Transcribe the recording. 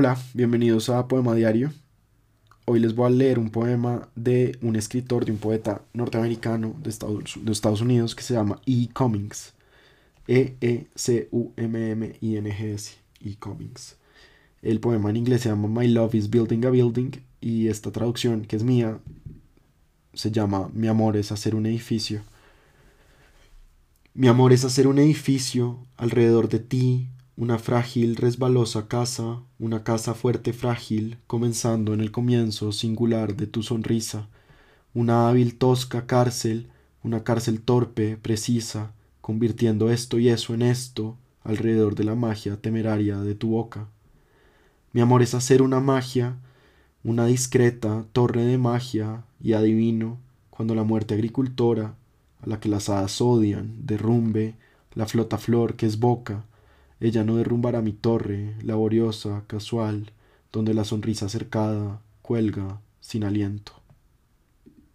Hola, bienvenidos a Poema Diario. Hoy les voy a leer un poema de un escritor, de un poeta norteamericano de Estados, Unidos que se llama E. Cummings. E-E-C-U-M-M-I-N-G-S. E. Cummings. El poema en inglés se llama My Love is Building a Building y esta traducción, que es mía, se llama Mi amor es hacer un edificio. Mi amor es hacer un edificio alrededor de ti, una frágil, resbalosa casa, una casa fuerte, frágil, comenzando en el comienzo singular de tu sonrisa, una hábil, tosca cárcel, una cárcel torpe, precisa, convirtiendo esto y eso en esto, alrededor de la magia temeraria de tu boca. Mi amor es hacer una magia, una discreta torre de magia, y adivino, cuando la muerte agricultora, a la que las hadas odian, derrumbe la flota flor que es boca, ella no derrumbará mi torre, laboriosa, casual, donde la sonrisa cercada cuelga sin aliento.